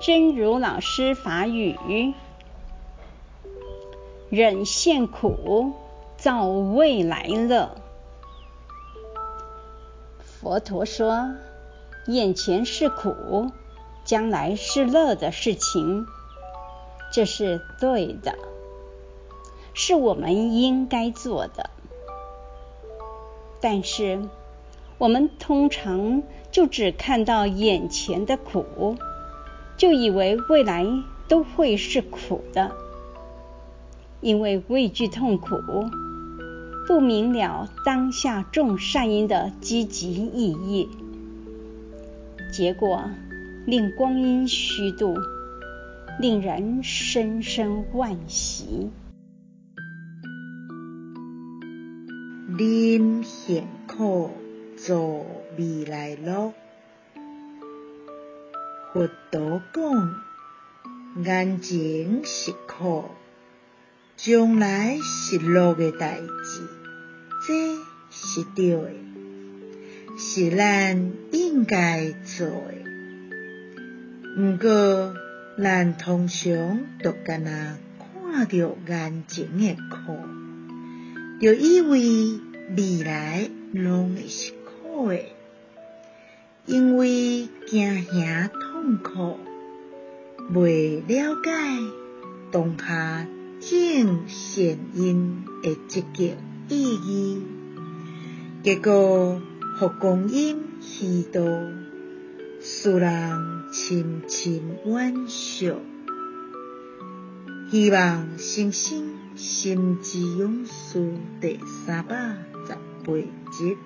真如老师法语：忍现苦，造未来乐。佛陀说，眼前是苦，将来是乐的事情，这是对的，是我们应该做的。但是，我们通常就只看到眼前的苦，就以为未来都会是苦的，因为畏惧痛苦，不明了当下种善因的积极意义，结果令光阴虚度，令人深深惋惜。忍现苦，造未来乐。佛陀讲，眼前是苦，将来是乐的代志，这是对的，是咱应该做的。不过，咱通常都干那看到眼前的苦，就以为未来拢会是苦的，因为惊吓痛苦，未了解当下正善因的积极意义，结果互光阴虚度，使人深深惋惜。希望新生心之勇士第三百十八集。